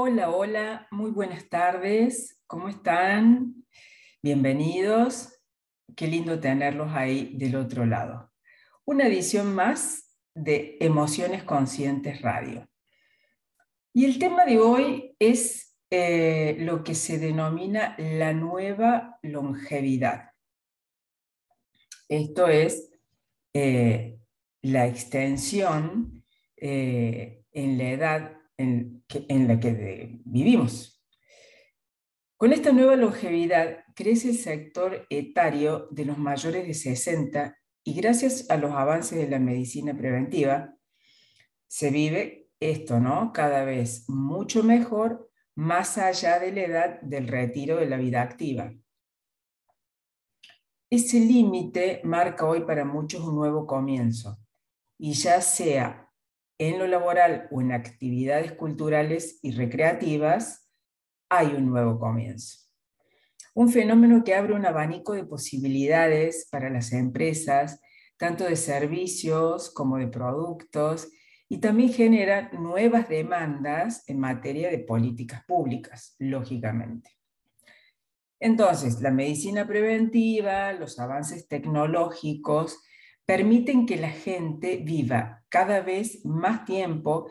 Hola, hola, muy buenas tardes, ¿cómo están? Bienvenidos, qué lindo tenerlos ahí del otro lado. Una edición más de Emociones Conscientes Radio. Y el tema de hoy es eh, lo que se denomina la nueva longevidad. Esto es eh, la extensión eh, en la edad en, la que vivimos. Con esta nueva longevidad crece el sector etario de los mayores de 60 y gracias a los avances de la medicina preventiva se vive esto, ¿no? Cada vez mucho mejor más allá de la edad del retiro de la vida activa. Ese límite marca hoy para muchos un nuevo comienzo, y ya sea en lo laboral o en actividades culturales y recreativas, hay un nuevo comienzo. Un fenómeno que abre un abanico de posibilidades para las empresas, tanto de servicios como de productos, y también genera nuevas demandas en materia de políticas públicas, lógicamente. Entonces, la medicina preventiva, los avances tecnológicos, permiten que la gente viva cada vez más tiempo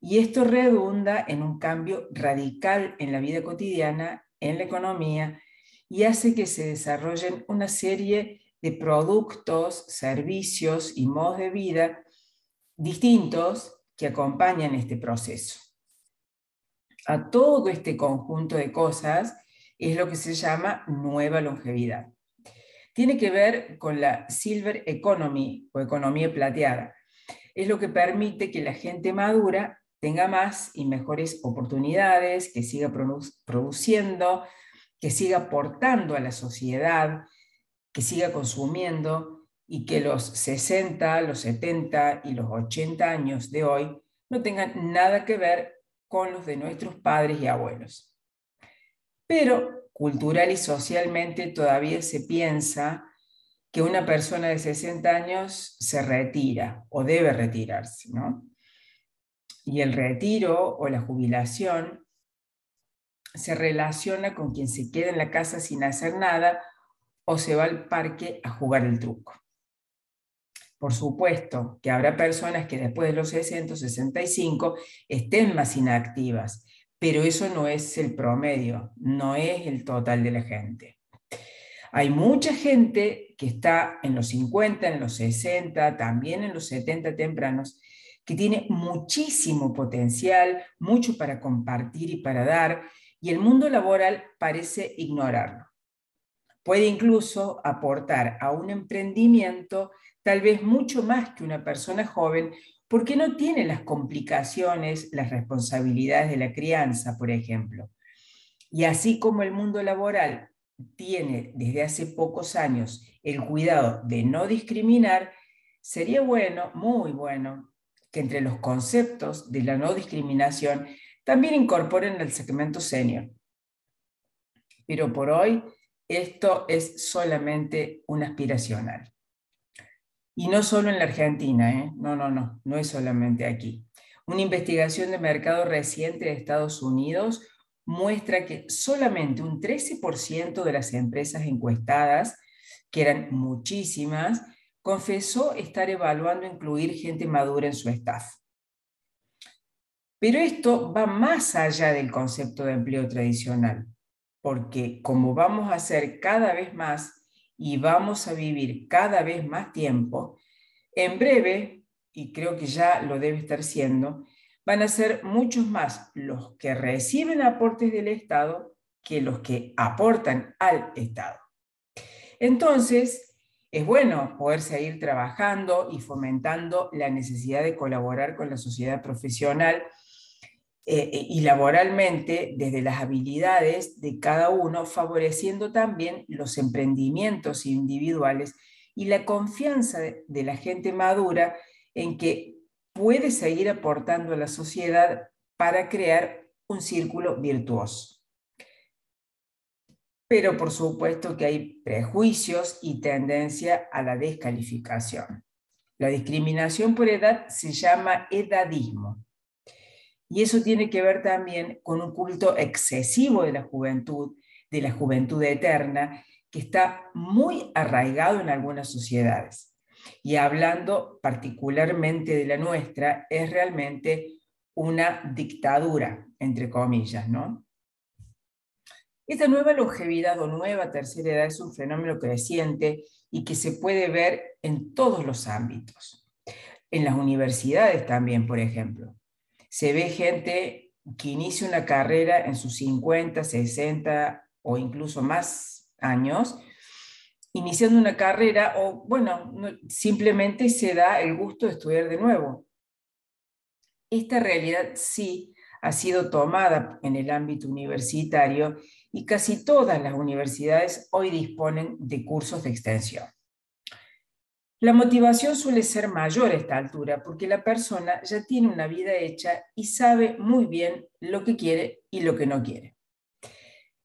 y esto redunda en un cambio radical en la vida cotidiana, en la economía y hace que se desarrollen una serie de productos, servicios y modos de vida distintos que acompañan este proceso. A todo este conjunto de cosas es lo que se llama nueva longevidad tiene que ver con la Silver Economy o economía plateada. Es lo que permite que la gente madura tenga más y mejores oportunidades, que siga produciendo, que siga aportando a la sociedad, que siga consumiendo y que los 60, los 70 y los 80 años de hoy no tengan nada que ver con los de nuestros padres y abuelos. Pero cultural y socialmente todavía se piensa que una persona de 60 años se retira o debe retirarse, ¿no? Y el retiro o la jubilación se relaciona con quien se queda en la casa sin hacer nada o se va al parque a jugar el truco. Por supuesto que habrá personas que después de los 60 65 estén más inactivas pero eso no es el promedio, no es el total de la gente. Hay mucha gente que está en los 50, en los 60, también en los 70 tempranos, que tiene muchísimo potencial, mucho para compartir y para dar, y el mundo laboral parece ignorarlo. Puede incluso aportar a un emprendimiento tal vez mucho más que una persona joven porque no tiene las complicaciones, las responsabilidades de la crianza, por ejemplo. Y así como el mundo laboral tiene desde hace pocos años el cuidado de no discriminar, sería bueno, muy bueno, que entre los conceptos de la no discriminación también incorporen el segmento senior. Pero por hoy esto es solamente un aspiracional. Y no solo en la Argentina, ¿eh? no, no, no, no es solamente aquí. Una investigación de mercado reciente de Estados Unidos muestra que solamente un 13% de las empresas encuestadas, que eran muchísimas, confesó estar evaluando incluir gente madura en su staff. Pero esto va más allá del concepto de empleo tradicional, porque como vamos a ser cada vez más y vamos a vivir cada vez más tiempo, en breve, y creo que ya lo debe estar siendo, van a ser muchos más los que reciben aportes del Estado que los que aportan al Estado. Entonces, es bueno poder seguir trabajando y fomentando la necesidad de colaborar con la sociedad profesional eh, eh, y laboralmente desde las habilidades de cada uno, favoreciendo también los emprendimientos individuales y la confianza de la gente madura en que puede seguir aportando a la sociedad para crear un círculo virtuoso. Pero por supuesto que hay prejuicios y tendencia a la descalificación. La discriminación por edad se llama edadismo Y eso tiene que ver también con un culto excesivo de la juventud, de la juventud eterna, que está muy arraigado en algunas sociedades. Y hablando particularmente de la nuestra, es realmente una dictadura, entre comillas, ¿no? Esta nueva longevidad o nueva tercera edad es un fenómeno creciente y que se puede ver en todos los ámbitos. En las universidades también, por ejemplo. Se ve gente que inicia una carrera en sus 50, 60 o incluso más años, iniciando una carrera o, bueno, simplemente se da el gusto de estudiar de nuevo. Esta realidad sí ha sido tomada en el ámbito universitario y casi todas las universidades hoy disponen de cursos de extensión. La motivación suele ser mayor a esta altura porque la persona ya tiene una vida hecha y sabe muy bien lo que quiere y lo que no quiere.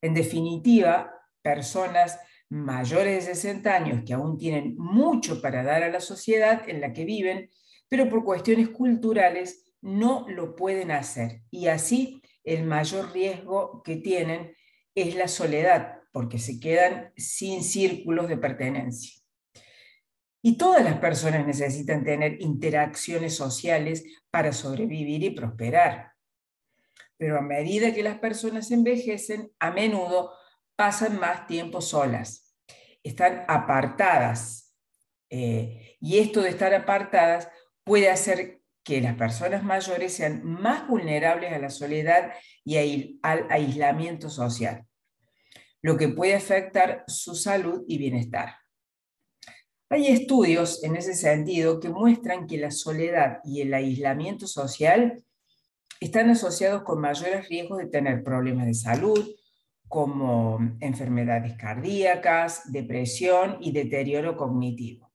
En definitiva, personas mayores de 60 años que aún tienen mucho para dar a la sociedad en la que viven, pero por cuestiones culturales no lo pueden hacer. Y así el mayor riesgo que tienen es la soledad, porque se quedan sin círculos de pertenencia. Y todas las personas necesitan tener interacciones sociales para sobrevivir y prosperar. Pero a medida que las personas envejecen, a menudo pasan más tiempo solas, están apartadas. Eh, y esto de estar apartadas puede hacer que las personas mayores sean más vulnerables a la soledad y al aislamiento social, lo que puede afectar su salud y bienestar. Hay estudios en ese sentido que muestran que la soledad y el aislamiento social están asociados con mayores riesgos de tener problemas de salud, como enfermedades cardíacas, depresión y deterioro cognitivo.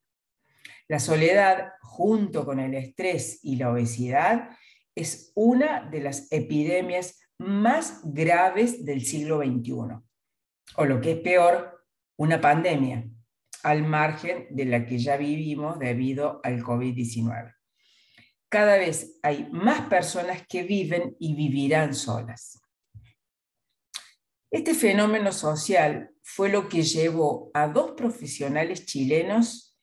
La soledad, junto con el estrés y la obesidad, es una de las epidemias más graves del siglo XXI, o lo que es peor, una pandemia, al margen de la que ya vivimos debido al COVID-19. Cada vez hay más personas que viven y vivirán solas. Este fenómeno social fue lo que llevó a dos profesionales chilenos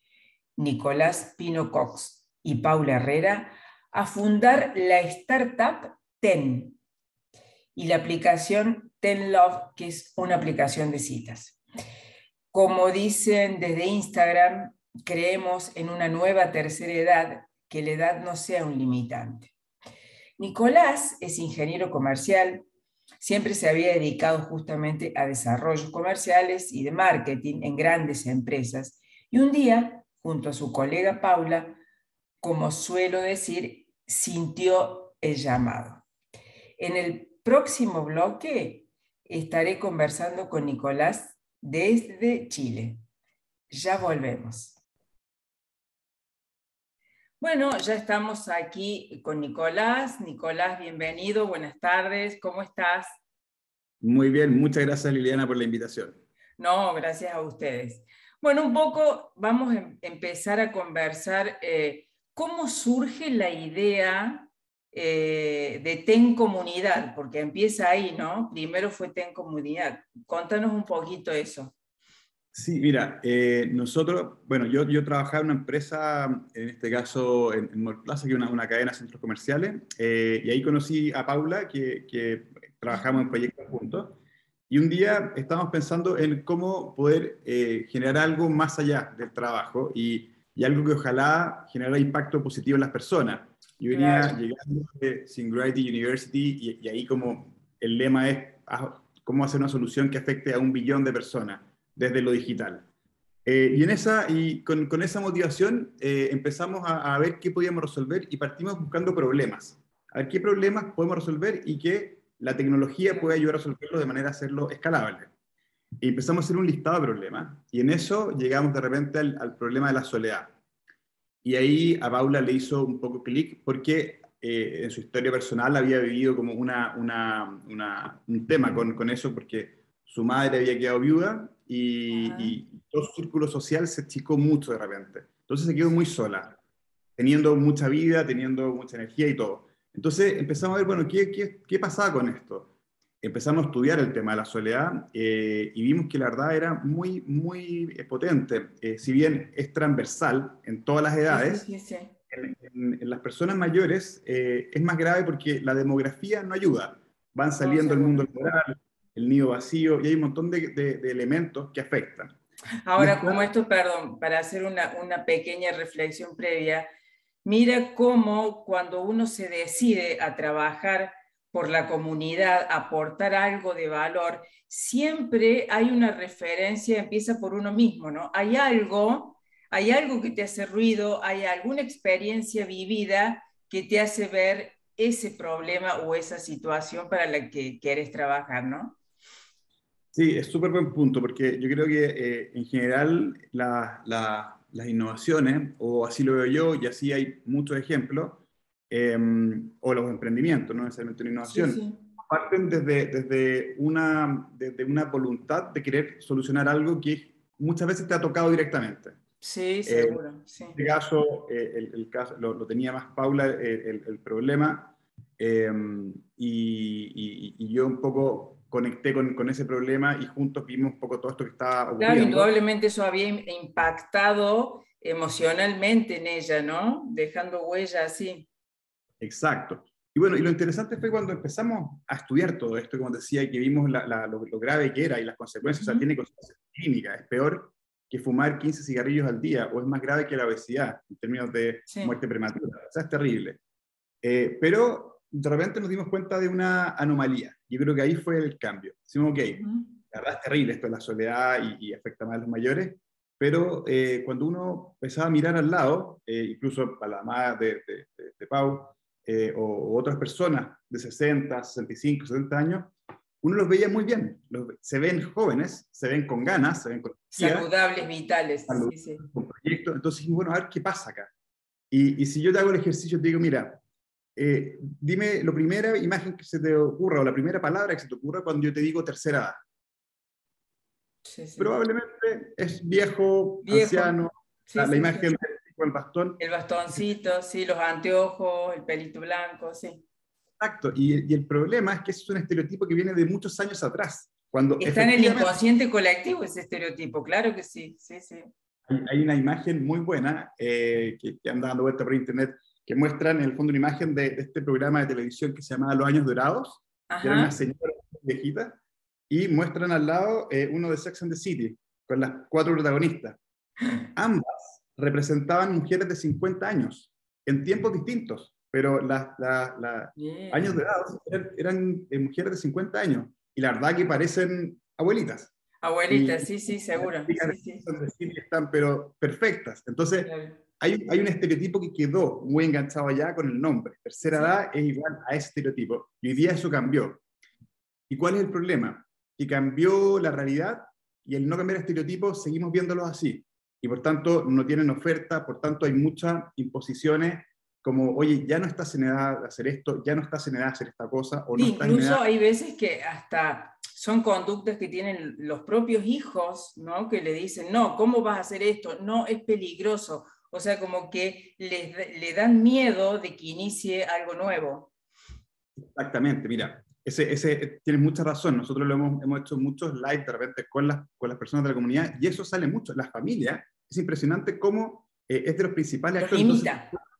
Nicolás Pino Cox y Paula Herrera a fundar la startup TEN y la aplicación TEN Love, que es una aplicación de citas. Como dicen desde Instagram, creemos en una nueva tercera edad, que la edad no sea un limitante. Nicolás es ingeniero comercial, siempre se había dedicado justamente a desarrollos comerciales y de marketing en grandes empresas y un día junto a su colega Paula, como suelo decir, sintió el llamado. En el próximo bloque estaré conversando con Nicolás desde Chile. Ya volvemos. Bueno, ya estamos aquí con Nicolás. Nicolás, bienvenido, buenas tardes, ¿cómo estás? Muy bien, muchas gracias Liliana por la invitación. No, gracias a ustedes. Bueno, un poco vamos a empezar a conversar eh, cómo surge la idea eh, de TEN Comunidad, porque empieza ahí, ¿no? Primero fue TEN Comunidad. Contanos un poquito eso. Sí, mira, eh, nosotros, bueno, yo, yo trabajaba en una empresa, en este caso en, en Plaza, que es una, una, cadena de centros comerciales, y ahí conocí a Paula, que, que trabajamos en proyectos juntos. Y un día estábamos pensando en cómo poder eh, generar algo más allá del trabajo y, y, algo que ojalá generara impacto positivo en las personas. Yo venía llegando de Singularity University y, ahí como el lema es cómo hacer una solución que afecte a un billón de personas desde lo digital. Eh, y, con, esa motivación eh, empezamos a, ver qué podíamos resolver y partimos buscando problemas. A ver qué problemas podemos resolver y qué la tecnología puede ayudar a resolverlo de manera a hacerlo escalable. Y empezamos a hacer un listado de problemas, y en eso llegamos de repente al, problema de la soledad. Y ahí a Paula le hizo un poco clic porque eh, en su historia personal había vivido como una, una, un tema con, con, eso, porque su madre había quedado viuda y, y, todo su círculo social se achicó mucho de repente. Entonces se quedó muy sola, teniendo mucha vida, teniendo mucha energía y todo. Entonces empezamos a ver, bueno, ¿qué, qué, qué pasaba con esto? Empezamos a estudiar el tema de la soledad eh, y vimos que la verdad era muy, muy potente. Eh, si bien es transversal en todas las edades, sí, sí, sí, en, las personas mayores eh, es más grave porque la demografía no ayuda. Van saliendo el mundo laboral, el nido vacío, y hay un montón de, de, elementos que afectan. Ahora, como esto, perdón, para hacer una, una pequeña reflexión previa, mira cómo cuando uno se decide a trabajar por la comunidad, aportar algo de valor, siempre hay una referencia, empieza por uno mismo, ¿no? Hay algo hay algo que te hace ruido, hay alguna experiencia vivida que te hace ver ese problema o esa situación para la que quieres trabajar, ¿no? Sí, es súper buen punto, porque yo creo que eh, en general las innovaciones, o así lo veo yo, y así hay muchos ejemplos, em, o los emprendimientos, no necesariamente una innovación, parten desde, desde, una, desde una voluntad de querer solucionar algo que muchas veces te ha tocado directamente. Sí, eh, seguro. En este caso, eh, el, caso lo, tenía más Paula eh, el, problema em, y, yo un poco conecté con, con, ese problema y juntos vimos un poco todo esto que estaba ocurriendo. Claro, indudablemente eso había impactado emocionalmente en ella, ¿no? Dejando huella así. Exacto. Y bueno, y lo interesante fue cuando empezamos a estudiar todo esto, como decía, que vimos lo, grave que era y las consecuencias, o sea, tiene consecuencias clínicas, es peor que fumar 15 cigarrillos al día, o es más grave que la obesidad en términos de muerte prematura. O sea, es terrible. Eh, pero de repente nos dimos cuenta de una anomalía. Yo creo que ahí fue el cambio. Decimos, ok, la verdad es terrible esto de la soledad y, afecta más a los mayores, pero eh, cuando uno empezaba a mirar al lado, eh, incluso a la madre de, de, de, Pau, o, otras personas de 60, 65, 70 años, uno los veía muy bien. se ven jóvenes, se ven con ganas, se ven con Saludables, vitales. Con proyectos. Entonces, bueno, a ver qué pasa acá. Y, si yo te hago el ejercicio, te digo, mira, eh, dime la primera imagen que se te ocurra o la primera palabra que se te ocurra cuando yo te digo tercera edad. Probablemente es viejo, anciano, la, imagen del bastón. El bastoncito, sí, los anteojos, el pelito blanco, sí. Exacto, y, y, el problema es que es un estereotipo que viene de muchos años atrás. Cuando Está en el inconsciente colectivo ese estereotipo, claro que sí, sí, sí. Hay, una imagen muy buena eh, que, que, anda dando vuelta por internet que muestra en el fondo una imagen de, este programa de televisión que se llamaba Los Años Dorados, que era una señora viejita, y muestran al lado eh, uno de Sex and the City, con las cuatro protagonistas. Ambas representaban mujeres de 50 años, en tiempos distintos pero las años de edad eran, eh, mujeres de 50 años y la verdad que parecen abuelitas. Abuelitas, sí, sí, seguro. Sí, sí. Están pero perfectas. Entonces, hay, hay, un estereotipo que quedó muy enganchado allá con el nombre. Tercera edad es igual a ese estereotipo. Y hoy día eso cambió. ¿Y cuál es el problema? Que cambió la realidad y el no cambiar estereotipos seguimos viéndolos así. Y por tanto no tienen oferta, por tanto hay muchas imposiciones como, oye, ya no estás en edad de hacer esto, ya no estás en edad de hacer esta cosa. O no Incluso hay veces que hasta son conductas que tienen los propios hijos, ¿no? Que le dicen, no, ¿cómo vas a hacer esto? No, es peligroso. O sea, como que le, le dan miedo de que inicie algo nuevo. Exactamente, mira, ese, ese, tienes mucha razón. Nosotros lo hemos, hemos hecho muchos live de repente con las, con las personas de la comunidad y eso sale mucho. La familia, es impresionante cómo eh, es de los principales actores.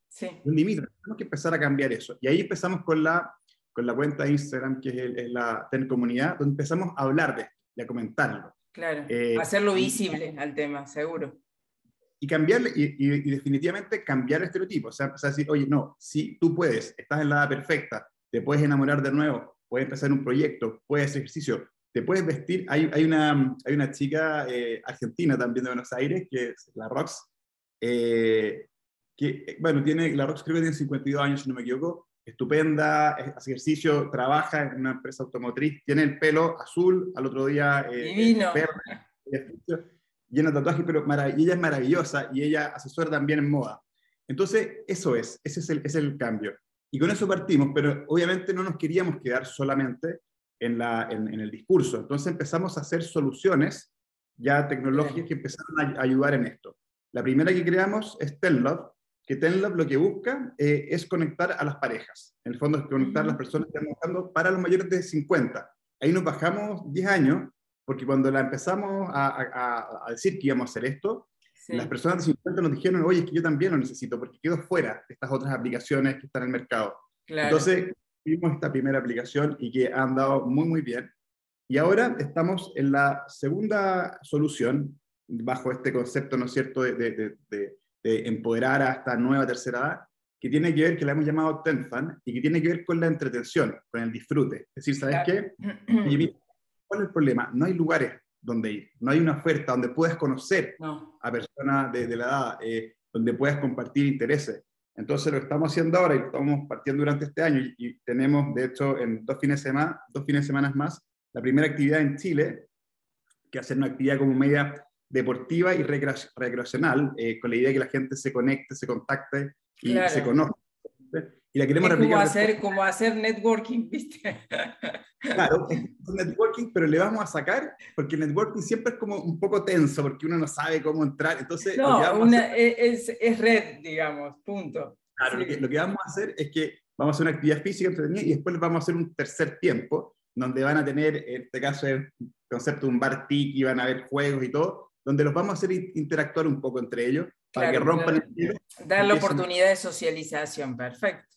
Sí. Un límite. Tenemos que empezar a cambiar eso. Y ahí empezamos con la, con la cuenta de Instagram, que es, la TEN Comunidad, donde empezamos a hablar de esto y a comentarlo. Claro, eh, hacerlo visible al tema, seguro. Y cambiarle, y, definitivamente cambiar el estereotipo. O sea, empezar a decir, oye, no, si tú puedes, estás en la edad perfecta, te puedes enamorar de nuevo, puedes empezar un proyecto, puedes hacer ejercicio, te puedes vestir. Hay, hay, una, hay una chica eh, argentina también de Buenos Aires, que es la Rox, eh, que, bueno, tiene, la Rox creo que tiene 52 años, si no me equivoco, estupenda, hace ejercicio, trabaja en una empresa automotriz, tiene el pelo azul, al otro día eh, verde, llena de tatuajes, pero ella es maravillosa y ella asesora también en moda. Entonces, eso es, ese es el, es el cambio. Y con eso partimos, pero obviamente no nos queríamos quedar solamente en, la, en, en el discurso. Entonces empezamos a hacer soluciones ya tecnológicas que empezaron a ayudar en esto. La primera que creamos es Tenlove, que Tenlab lo que busca eh, es conectar a las parejas. En el fondo es conectar a las personas que están buscando para los mayores de 50. Ahí nos bajamos 10 años, porque cuando la empezamos a, a, decir que íbamos a hacer esto, las personas de 50 nos dijeron, oye, es que yo también lo necesito, porque quedo fuera de estas otras aplicaciones que están en el mercado. Entonces, vimos esta primera aplicación y que ha andado muy, muy bien. Y ahora estamos en la segunda solución, bajo este concepto, ¿no es cierto?, de, de, de, de empoderar a esta nueva tercera edad, que tiene que ver, que la hemos llamado Tenfan, y que tiene que ver con la entretención, con el disfrute. Es decir, ¿sabes qué? ¿Cuál es el problema? No hay lugares donde ir, no hay una oferta donde puedas conocer a personas de, de la edad, eh, donde puedas compartir intereses. Entonces lo estamos haciendo ahora y lo estamos partiendo durante este año y, tenemos, de hecho, en dos fines de semana, dos fines de semana más, la primera actividad en Chile, que hacer una actividad como media deportiva y recreacional, eh, con la idea de que la gente se conecte, se contacte y se conozca. Y la queremos es replicar. Como hacer, como hacer networking, ¿viste? Claro, es networking, pero le vamos a sacar, porque el networking siempre es como un poco tenso, porque uno no sabe cómo entrar. Entonces, no, una, es, es, red, digamos, punto. Claro, lo, que, lo, que, vamos a hacer es que vamos a hacer una actividad física entretenida y después vamos a hacer un tercer tiempo, donde van a tener, en este caso, el concepto de un bar tiki, van a haber juegos y todo, donde los vamos a hacer interactuar un poco entre ellos, para que rompan el hielo. Dar la oportunidad de socialización, perfecto.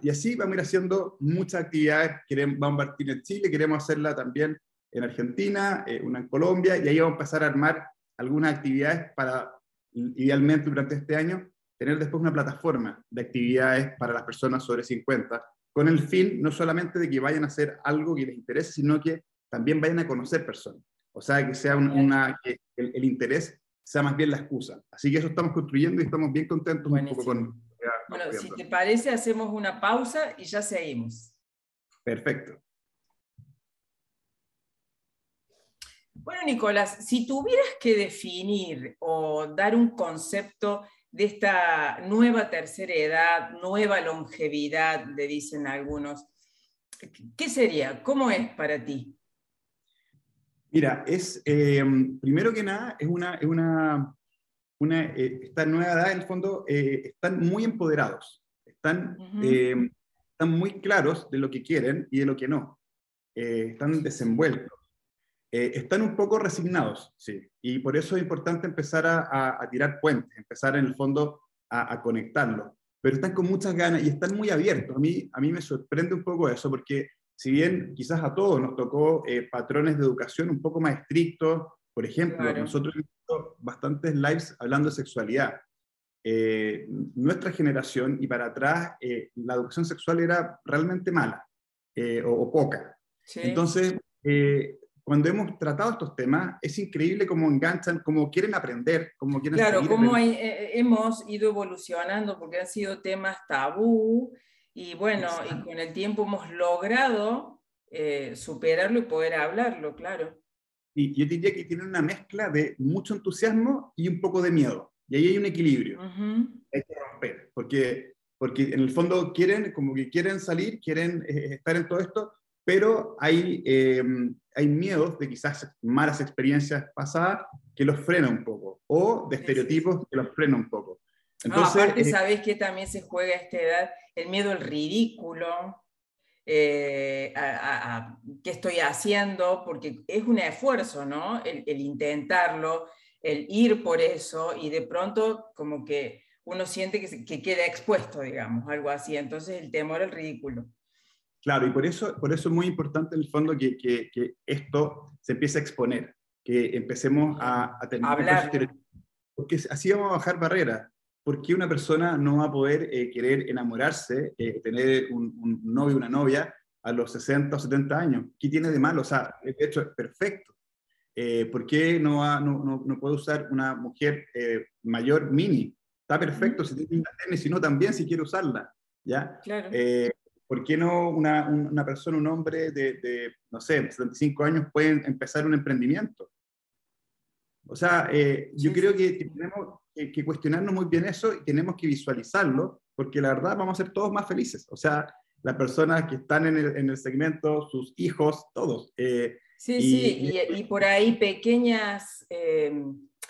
Y así vamos a ir haciendo muchas actividades, queremos, vamos a partir en Chile, queremos hacerla también en Argentina, eh, una en Colombia, y ahí vamos a empezar a armar algunas actividades para, idealmente durante este año, tener después una plataforma de actividades para las personas sobre 50, con el fin no solamente de que vayan a hacer algo que les interese, sino que también vayan a conocer personas. O sea, que sea una, que el, interés sea más bien la excusa. Así que eso estamos construyendo y estamos bien contentos un poco con... Bueno, si te parece, hacemos una pausa y ya seguimos. Perfecto. Bueno, Nicolás, si tuvieras que definir o dar un concepto de esta nueva tercera edad, nueva longevidad, le dicen algunos, ¿qué sería? ¿Cómo es para ti? Mira, es, eh, primero que nada, es una, es una, una eh, esta nueva edad, en el fondo, eh, están muy empoderados, están, están muy claros de lo que quieren y de lo que no, están desenvueltos, están un poco resignados, sí, y por eso es importante empezar a, a, tirar puentes, empezar en el fondo a, a conectarlos, pero están con muchas ganas y están muy abiertos. A mí, a mí me sorprende un poco eso, porque si bien quizás a todos nos tocó eh, patrones de educación un poco más estrictos, por ejemplo, nosotros hemos visto bastantes lives hablando de sexualidad. Eh, nuestra generación y para atrás, eh, la educación sexual era realmente mala o, poca. Entonces, cuando hemos tratado estos temas, es increíble cómo enganchan, cómo quieren aprender, cómo quieren Claro, cómo hemos ido evolucionando, porque han sido temas tabú, y bueno, y con el tiempo hemos logrado eh, superarlo y poder hablarlo, claro. Y yo diría que tiene una mezcla de mucho entusiasmo y un poco de miedo. Y ahí hay un equilibrio. Hay que romper, porque, porque en el fondo quieren, como que quieren salir, quieren eh, estar en todo esto, pero hay, em, hay miedos de quizás malas experiencias pasadas que los frena un poco, o de estereotipos que los frena un poco. Entonces, aparte, eh, sabés que también se juega a esta edad el miedo al ridículo, eh, a, qué estoy haciendo, porque es un esfuerzo, ¿no? El, intentarlo, el ir por eso, y de pronto como que uno siente que, que, queda expuesto, digamos, algo así. Entonces el temor al ridículo. Claro, y por eso, por eso es muy importante en el fondo que, que, que esto se empiece a exponer, que empecemos a, a Hablar. Porque así vamos a bajar barreras. ¿Por qué una persona no va a poder eh, querer enamorarse, eh, tener un, un, novio, una novia a los 60 o 70 años? ¿Qué tiene de malo? O sea, de hecho es perfecto. Eh, ¿Por qué no, va, no, no, no, puede usar una mujer mayor mini? Está perfecto si tiene una si no también si quiere usarla. ¿ya? Claro. ¿Por qué no una, una, persona, un hombre de, de, no sé, 75 años puede empezar un emprendimiento? O sea, yo creo que tenemos que, cuestionarnos muy bien eso y tenemos que visualizarlo, porque la verdad vamos a ser todos más felices. O sea, las personas que están en el, en el segmento, sus hijos, todos. Eh, sí, sí, y, por ahí pequeñas eh,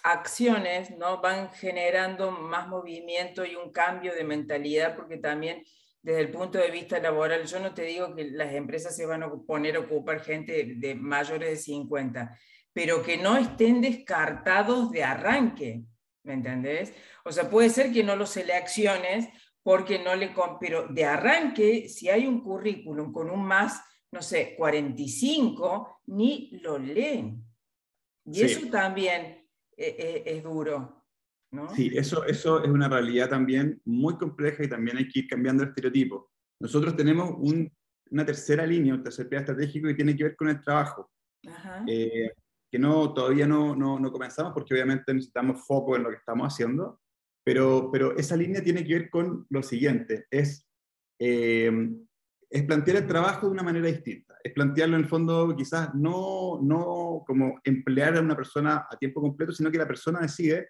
acciones ¿no? van generando más movimiento y un cambio de mentalidad, porque también desde el punto de vista laboral, yo no te digo que las empresas se van a poner a ocupar gente de mayores de 50, pero que no estén descartados de arranque, ¿me entendés? O sea, puede ser que no los selecciones porque no le... Pero de arranque, si hay un currículum con un más, no sé, 45, ni lo leen. Y eso también eh, eh, es duro. Sí, eso, eso es una realidad también muy compleja y también hay que ir cambiando el estereotipo. Nosotros tenemos una tercera línea, un tercer plan estratégico que tiene que ver con el trabajo, eh, que no, todavía no, no, no, comenzamos porque obviamente necesitamos foco en lo que estamos haciendo, pero, pero esa línea tiene que ver con lo siguiente, es, eh, es plantear el trabajo de una manera distinta, es plantearlo en el fondo quizás no, no como emplear a una persona a tiempo completo, sino que la persona decide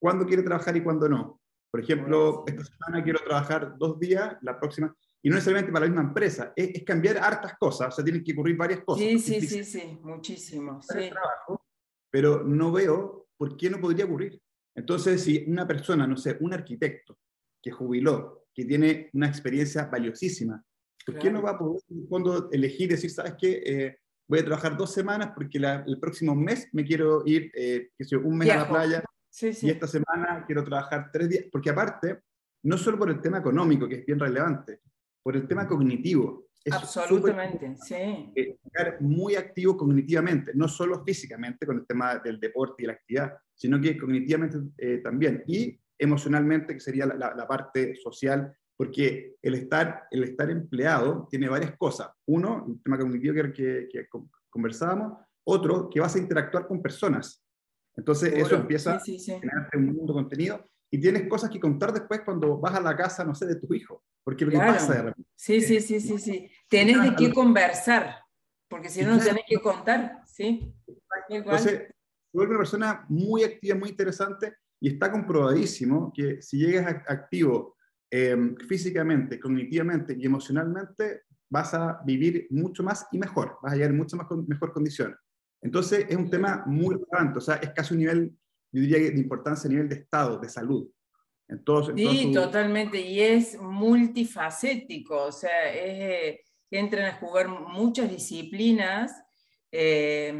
cuándo quiere trabajar y cuándo no. Por ejemplo, esta semana quiero trabajar dos días, la próxima, y no necesariamente para la misma empresa, es, cambiar hartas cosas, o sea, tienen que ocurrir varias cosas. Sí, sí, sí, sí, muchísimo. Sí. pero no veo por qué no podría ocurrir. Entonces, si una persona, no sé, un arquitecto que jubiló, que tiene una experiencia valiosísima, ¿por qué no va a poder en elegir, decir, sabes qué, eh, voy a trabajar dos semanas porque el próximo mes me quiero ir, eh, que sé, un mes a la playa, y esta semana quiero trabajar tres días, porque aparte, no solo por el tema económico, que es bien relevante, por el tema cognitivo. Es Absolutamente, sí. Estar muy activo cognitivamente, no solo físicamente con el tema del deporte y la actividad, sino que cognitivamente eh, también. Y emocionalmente, que sería la, la, parte social, porque el estar, el estar empleado tiene varias cosas. Uno, el tema cognitivo que, que, que conversábamos. Otro, que vas a interactuar con personas. Entonces eso empieza a generarte un mundo de contenido y tienes cosas que contar después cuando vas a la casa, no sé, de tu hijo. Porque lo que pasa de repente. Sí, sí, sí, sí, sí. Tenés de qué conversar, porque si no, no tenés que contar, ¿sí? Entonces, vuelve una persona muy activa, muy interesante y está comprobadísimo que si llegas activo em, físicamente, cognitivamente y emocionalmente, vas a vivir mucho más y mejor, vas a llegar en mucho más mejor condiciones. Entonces, es un tema muy relevante, o sea, es casi un nivel, yo diría, de importancia a nivel de estado, de salud. Entonces, sí, totalmente, y es multifacético, o sea, es, entran a jugar muchas disciplinas eh,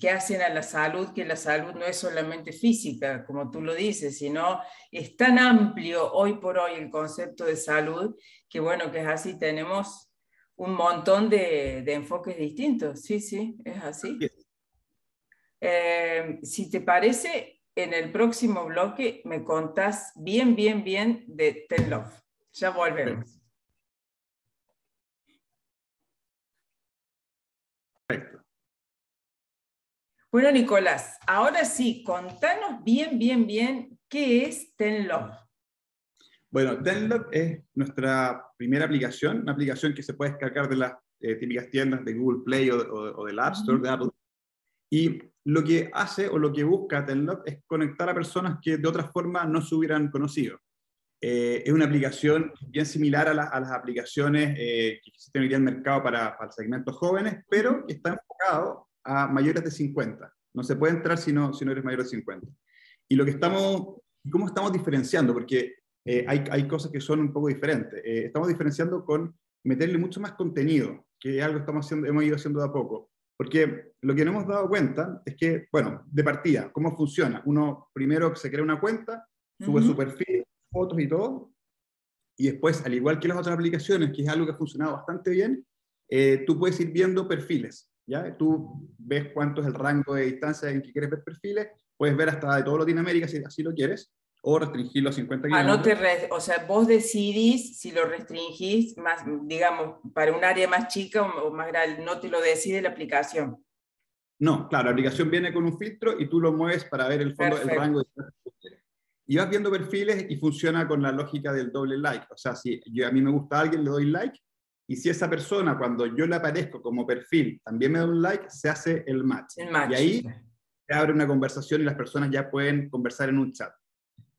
que hacen a la salud, que la salud no es solamente física, como tú lo dices, sino es tan amplio hoy por hoy el concepto de salud, que bueno, que es así, tenemos un montón de, de enfoques distintos, sí, sí, es así. Eh, si te parece, en el próximo bloque me contás bien, bien, bien de Ten Love. Ya volvemos. Perfecto. Bueno, Nicolás, ahora sí, contanos bien, bien, bien qué es Ten Love. Bueno, Tenlog es nuestra primera aplicación, una aplicación que se puede descargar de las eh, típicas tiendas de Google Play o, o, del App Store de Apple. Y lo que hace o lo que busca Tenlock es conectar a personas que de otra forma no se hubieran conocido. Eh, es una aplicación bien similar a, las aplicaciones eh, que existen hoy en el mercado para, para segmentos jóvenes, pero que está enfocado a mayores de 50. No se puede entrar si no, si no eres mayor de 50. Y lo que estamos, ¿cómo estamos diferenciando? Porque eh, hay, hay, cosas que son un poco diferentes. estamos diferenciando con meterle mucho más contenido, que es algo que estamos haciendo, hemos ido haciendo de a poco. Porque lo que no hemos dado cuenta es que, bueno, de partida, ¿cómo funciona? Uno primero se crea una cuenta, sube su perfil, fotos y todo, y después, al igual que las otras aplicaciones, que es algo que ha funcionado bastante bien, eh, tú puedes ir viendo perfiles, ¿ya? Tú ves cuánto es el rango de distancia en que quieres ver perfiles, puedes ver hasta de todo Latinoamérica si así lo quieres, o restringirlo a 50 kilómetros. Ah, no te o sea, vos decidís si lo restringís más, digamos, para un área más chica o más grande, no te lo decide la aplicación. No, claro, la aplicación viene con un filtro y tú lo mueves para ver el fondo, el rango de y vas viendo perfiles y funciona con la lógica del doble like. O sea, si yo, a mí me gusta alguien, le doy like, y si esa persona, cuando yo le aparezco como perfil, también me da un like, se hace el match. El match. Y ahí se abre una conversación y las personas ya pueden conversar en un chat.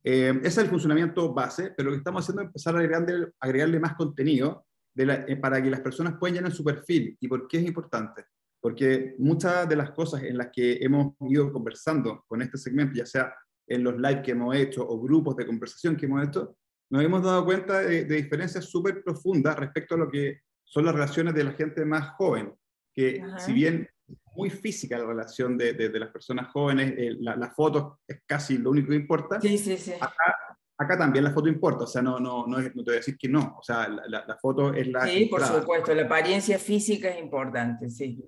Eh, ese es el funcionamiento base, pero lo que estamos haciendo es empezar a agregarle, agregarle más contenido de eh, para que las personas puedan llenar su perfil. ¿Y por qué es importante? porque muchas de las cosas en las que hemos ido conversando con este segmento, ya sea en los live que hemos hecho o grupos de conversación que hemos hecho, nos hemos dado cuenta de, diferencias súper profundas respecto a lo que son las relaciones de la gente más joven, que si bien muy física la relación de, de, las personas jóvenes, eh, la, la, foto es casi lo único que importa, sí, sí, sí. Acá, acá, también la foto importa, o sea, no, no, no, no, te voy a decir que no, o sea, la, la foto es la... Sí, por supuesto, la apariencia física es importante, sí.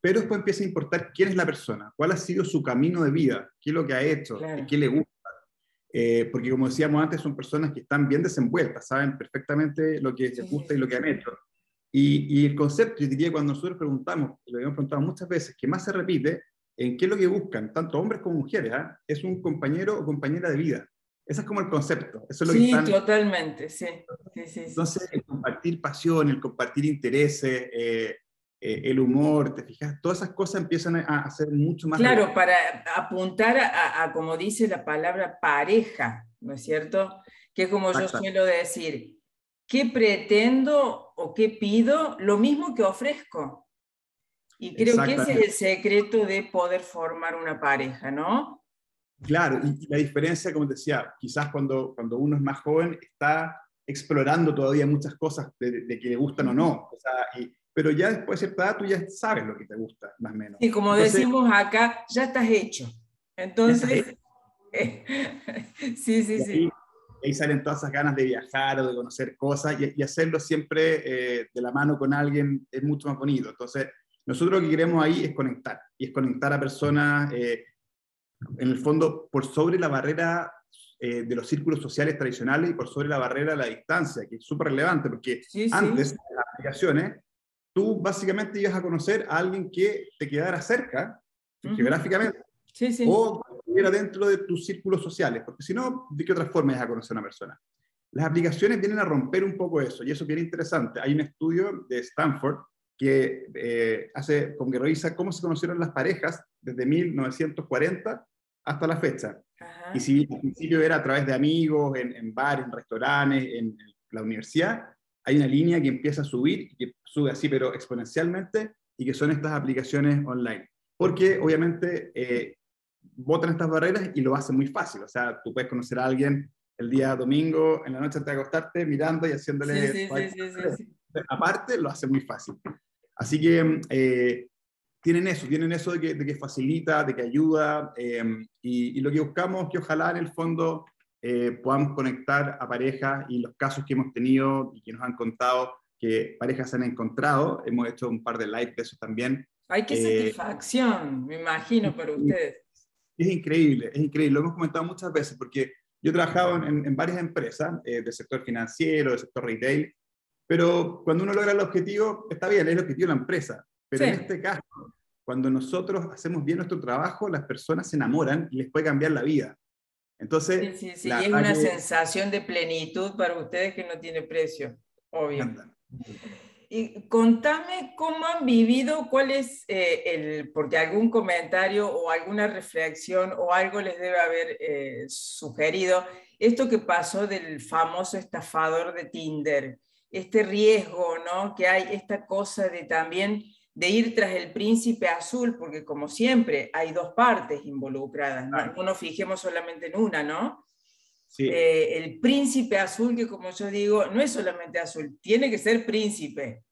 Pero después empieza a importar quién es la persona, cuál ha sido su camino de vida, qué es lo que ha hecho, qué le gusta. Eh, porque como decíamos antes, son personas que están bien desenvueltas, saben perfectamente lo que les gusta y lo que han hecho. Y, el concepto, yo diría, cuando nosotros preguntamos, lo hemos preguntado muchas veces, que más se repite, en qué es lo que buscan, tanto hombres como mujeres, ¿ah? es un compañero o compañera de vida. Ese es como el concepto. Eso es lo sí, totalmente, sí. Entonces, el compartir pasión, el compartir intereses, eh, eh, el humor, te fijas, todas esas cosas empiezan a, ser mucho más... Claro, para apuntar a, a, como dice la palabra pareja, ¿no es cierto? Que como yo suelo decir, ¿qué pretendo o qué pido? Lo mismo que ofrezco. Y creo que ese es el secreto de poder formar una pareja, ¿no? Claro, y, la diferencia, como te decía, quizás cuando, cuando uno es más joven está explorando todavía muchas cosas de, que le gustan o no. pero ya después de cierta edad tú ya sabes lo que te gusta, más o menos. Y como decimos acá, ya estás hecho. Entonces, sí, sí, sí ahí salen todas esas ganas de viajar o de conocer cosas y, hacerlo siempre eh, de la mano con alguien es mucho más bonito. Entonces, nosotros lo que queremos ahí es conectar y es conectar a personas, eh, en el fondo, por sobre la barrera eh, de los círculos sociales tradicionales y por sobre la barrera de la distancia, que es súper relevante porque antes, en las aplicaciones, tú básicamente ibas a conocer a alguien que te quedara cerca, geográficamente, sí, sí. o estuviera dentro de tus círculos sociales, porque si no, ¿de qué otra forma es a conocer a una persona? Las aplicaciones vienen a romper un poco eso, y eso es bien interesante. Hay un estudio de Stanford que eh, hace, como que revisa cómo se conocieron las parejas desde 1940 hasta la fecha. Y si al principio era a través de amigos, en, en bares, en restaurantes, en, la universidad, hay una línea que empieza a subir, y que sube así, pero exponencialmente, y que son estas aplicaciones online. Porque obviamente eh, botan estas barreras y lo hacen muy fácil. O sea, tú puedes conocer a alguien el día domingo, en la noche antes de acostarte, mirando y haciéndole... Sí, sí, Aparte, lo hace muy fácil. Así que eh, tienen eso, tienen eso de que, de que facilita, de que ayuda, em, y, lo que buscamos es que ojalá en el fondo eh, podamos conectar a parejas y los casos que hemos tenido y que nos han contado que parejas se han encontrado, hemos hecho un par de live de eso también. Hay que eh, satisfacción, me imagino, para ustedes. Es increíble, es increíble. Lo hemos comentado muchas veces porque yo he trabajado en, en varias empresas eh, del sector financiero, del sector retail, pero cuando uno logra el objetivo, está bien, es el objetivo de la empresa. Pero en este caso, cuando nosotros hacemos bien nuestro trabajo, las personas se enamoran y les puede cambiar la vida. Entonces, sí, sí, sí. y es una sensación de plenitud para ustedes que no tiene precio, obvio. Y contame cómo han vivido, cuál es eh, el, porque algún comentario o alguna reflexión o algo les debe haber eh, sugerido, esto que pasó del famoso estafador de Tinder, este riesgo, ¿no? Que hay esta cosa de también de ir tras el príncipe azul, porque como siempre hay dos partes involucradas, ¿no? nos fijemos solamente en una, ¿no? Eh, el príncipe azul, que como yo digo, no es solamente azul, tiene que ser príncipe.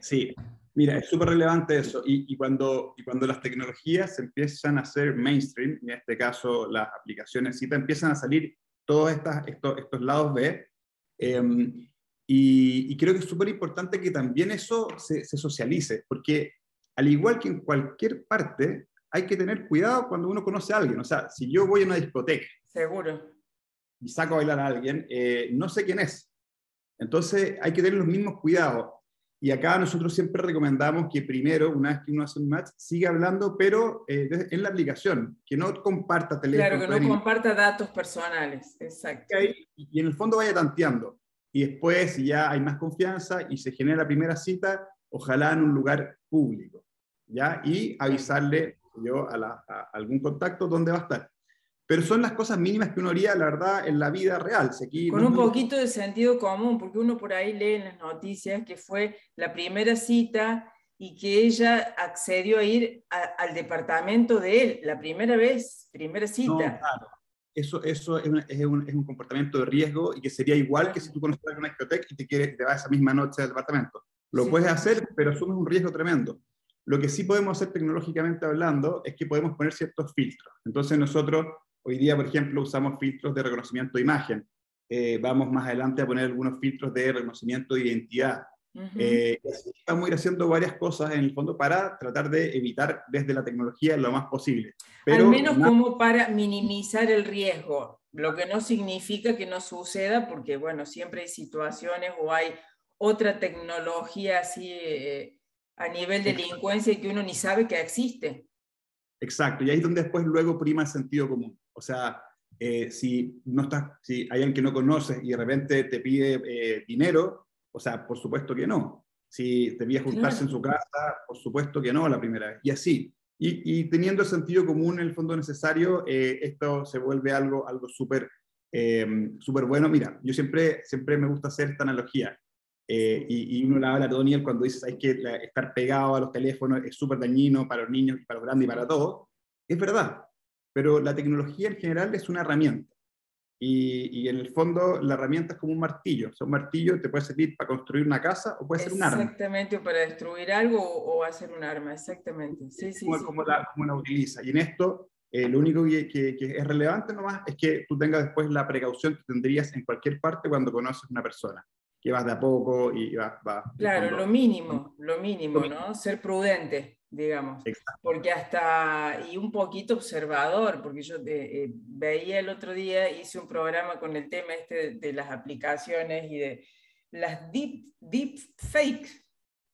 Sí, mira, es súper relevante eso. Y, cuando, y cuando las tecnologías empiezan a ser mainstream, en este caso las aplicaciones CITA, empiezan a salir todos estas, estos, estos lados B. Em, y, creo que es súper importante que también eso se, se socialice, porque al igual que en cualquier parte, hay que tener cuidado cuando uno conoce a alguien. O sea, si yo voy a una discoteca. Seguro y saco a bailar a alguien, eh, no sé quién es. Entonces hay que tener los mismos cuidados. Y acá nosotros siempre recomendamos que primero, una vez que uno hace un match, siga hablando, pero eh, en la aplicación, que no comparta teléfono. Claro, que no comparta datos personales, exacto. Y, en el fondo vaya tanteando. Y después, si ya hay más confianza y se genera la primera cita, ojalá en un lugar público, ¿ya? Y avisarle yo a, a algún contacto dónde va a estar pero son las cosas mínimas que uno haría, la verdad, en la vida real. Con un poquito de sentido común, porque uno por ahí lee en las noticias que fue la primera cita y que ella accedió a ir al departamento de él la primera vez, primera cita. No, claro. Eso, eso es, un, es, un, comportamiento de riesgo y que sería igual que si tú conoces a una discoteca y te, quieres, te vas esa misma noche al departamento. Lo puedes hacer, pero asumes un riesgo tremendo. Lo que sí podemos hacer tecnológicamente hablando es que podemos poner ciertos filtros. Entonces nosotros hoy día, por ejemplo, usamos filtros de reconocimiento de imagen. Eh, vamos más adelante a poner algunos filtros de reconocimiento de identidad. Eh, vamos a ir haciendo varias cosas en el fondo para tratar de evitar desde la tecnología lo más posible. Pero Al menos como para minimizar el riesgo, lo que no significa que no suceda, porque bueno, siempre hay situaciones o hay otra tecnología así eh, a nivel de delincuencia que uno ni sabe que existe. Exacto, y ahí es donde después luego prima el sentido común. O sea, eh, si, no estás, si hay alguien que no conoces y de repente te pide dinero, o sea, por supuesto que no. Si debía juntarse en su casa, por supuesto que no la primera vez. Y así. Y, teniendo el sentido común en el fondo necesario, eh, esto se vuelve algo, algo súper em, súper bueno. Mira, yo siempre, siempre me gusta hacer esta analogía. Eh, y, uno la habla a Daniel cuando dice hay que estar pegado a los teléfonos es súper dañino para los niños y para los grandes y para todos. Es verdad, pero la tecnología en general es una herramienta. Y, en el fondo la herramienta es como un martillo. O sea, un martillo te puede servir para construir una casa o puede ser un arma. Exactamente, o para destruir algo o, hacer un arma, exactamente. Sí, sí, como, Como, la, como, utiliza. Y en esto, eh, lo único que, que, es relevante nomás es que tú tengas después la precaución que tendrías en cualquier parte cuando conoces a una persona. Que vas de a poco y vas... claro, lo mínimo, lo mínimo, ¿no? Ser prudente digamos, porque hasta, y un poquito observador, porque yo eh, eh, veía el otro día, hice un programa con el tema este de, las aplicaciones y de las deep, deep fakes,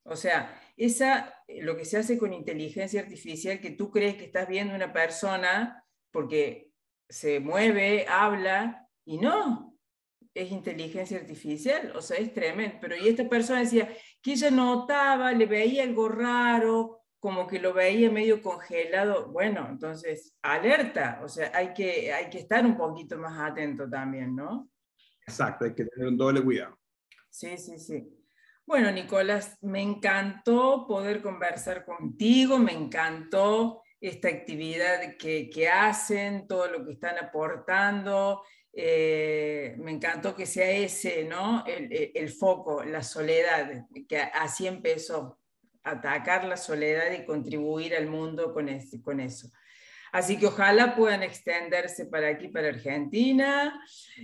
o sea, esa, lo que se hace con inteligencia artificial, que tú crees que estás viendo una persona porque se mueve, habla, y no, es inteligencia artificial, o sea, es tremendo. Pero y esta persona decía que ella notaba, le veía algo raro, como que lo veía medio congelado, bueno, entonces, alerta, o sea, hay que, hay que estar un poquito más atento también, ¿no? Exacto, hay que tener un doble cuidado. Sí, sí, sí. Bueno, Nicolás, me encantó poder conversar contigo, me encantó esta actividad que, que hacen, todo lo que están aportando. Eh, me encantó que sea ese, ¿no? El, el, foco, la soledad, que así empezó atacar la soledad y contribuir al mundo con, este, con eso. Así que ojalá puedan extenderse para aquí, para Argentina.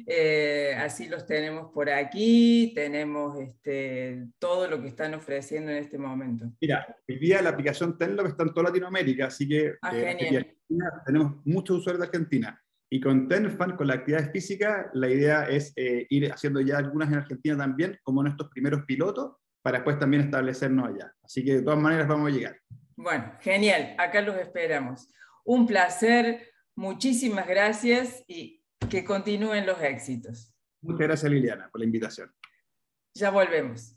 Eh, así los tenemos por aquí. Tenemos este, todo lo que están ofreciendo en este momento. Mira, hoy día la aplicación Tenlog está en toda Latinoamérica, así que ah, eh, tenemos muchos usuarios de Argentina. Y con Tenfan, con la actividad física, la idea es eh, ir haciendo ya algunas en Argentina también, como nuestros primeros pilotos, para después también establecernos allá. Así que de todas maneras vamos a llegar. Bueno, genial, acá los esperamos. Un placer, muchísimas gracias y que continúen los éxitos. Muchas gracias Liliana por la invitación. Ya volvemos.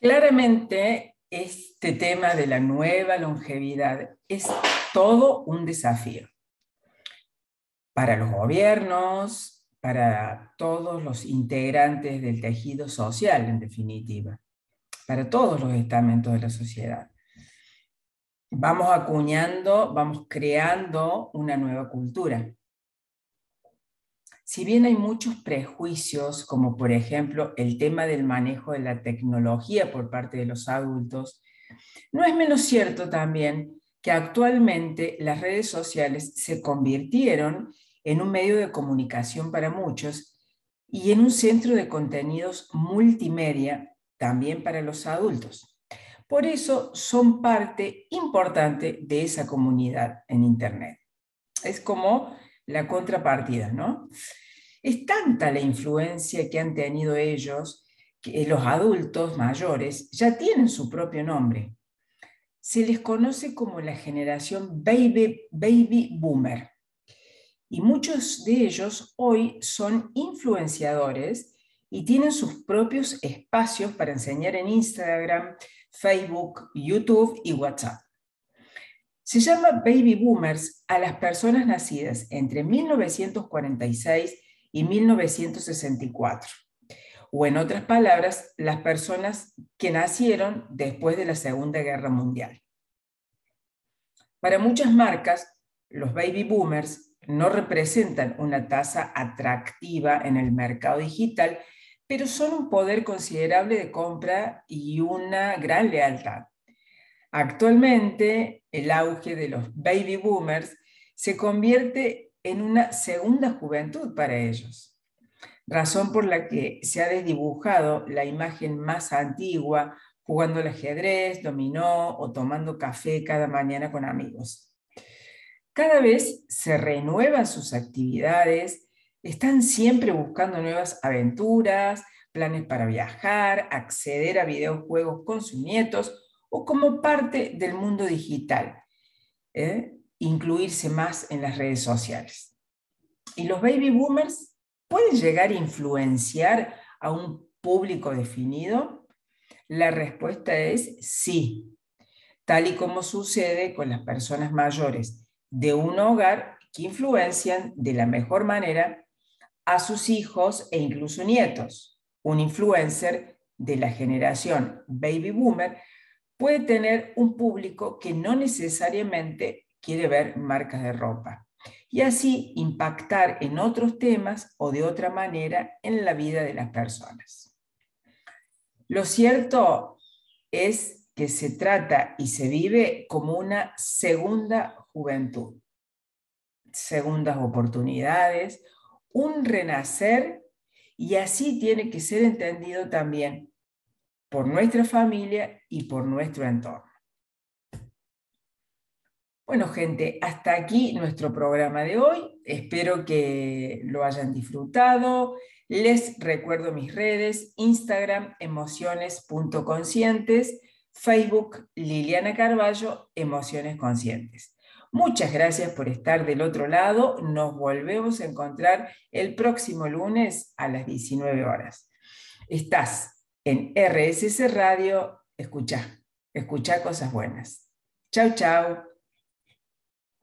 Claramente, este tema de la nueva longevidad es todo un desafío para los gobiernos, para todos los integrantes del tejido social, en definitiva, para todos los estamentos de la sociedad. Vamos acuñando, vamos creando una nueva cultura. Si bien hay muchos prejuicios, como por ejemplo el tema del manejo de la tecnología por parte de los adultos, no es menos cierto también que actualmente las redes sociales se convirtieron en un medio de comunicación para muchos y en un centro de contenidos multimedia también para los adultos. Por eso son parte importante de esa comunidad en Internet. Es como la contrapartida, ¿no? Es tanta la influencia que han tenido ellos que los adultos mayores ya tienen su propio nombre. Se les conoce como la generación baby, baby boomer y muchos de ellos hoy son influenciadores y tienen sus propios espacios para enseñar en Instagram, Facebook, YouTube y WhatsApp. Se llama baby boomers a las personas nacidas entre 1946 y 1964. o en otras palabras, las personas que nacieron después de la Segunda Guerra Mundial. Para muchas marcas, los baby boomers no representan una tasa atractiva en el mercado digital, pero son un poder considerable de compra y una gran lealtad. Actualmente, el auge de los baby boomers se convierte en una segunda juventud para ellos, razón por la que se ha desdibujado la imagen más antigua jugando al ajedrez, dominó o tomando café cada mañana con amigos. Cada vez se renuevan sus actividades, están siempre buscando nuevas aventuras, planes para viajar, acceder a videojuegos con sus nietos o como parte del mundo digital, ¿eh? incluirse más en las redes sociales. ¿Y los baby boomers pueden llegar a influenciar a un público definido? La respuesta es sí, tal y como sucede con las personas mayores de un hogar que influencian de la mejor manera a sus hijos e incluso nietos. Un influencer de la generación baby boomer puede tener un público que no necesariamente quiere ver marcas de ropa y así impactar en otros temas o de otra manera en la vida de las personas. Lo cierto es que se trata y se vive como una segunda juventud, segundas oportunidades, un renacer y así tiene que ser entendido también por nuestra familia y por nuestro entorno. Bueno, gente, hasta aquí nuestro programa de hoy. Espero que lo hayan disfrutado. Les recuerdo mis redes, Instagram, emociones.conscientes, Facebook, Liliana Carballo, Emociones Conscientes. Muchas gracias por estar del otro lado. Nos volvemos a encontrar el próximo lunes a las 19 horas. Estás en RSS Radio, escucha, escucha cosas buenas. Chau, chau.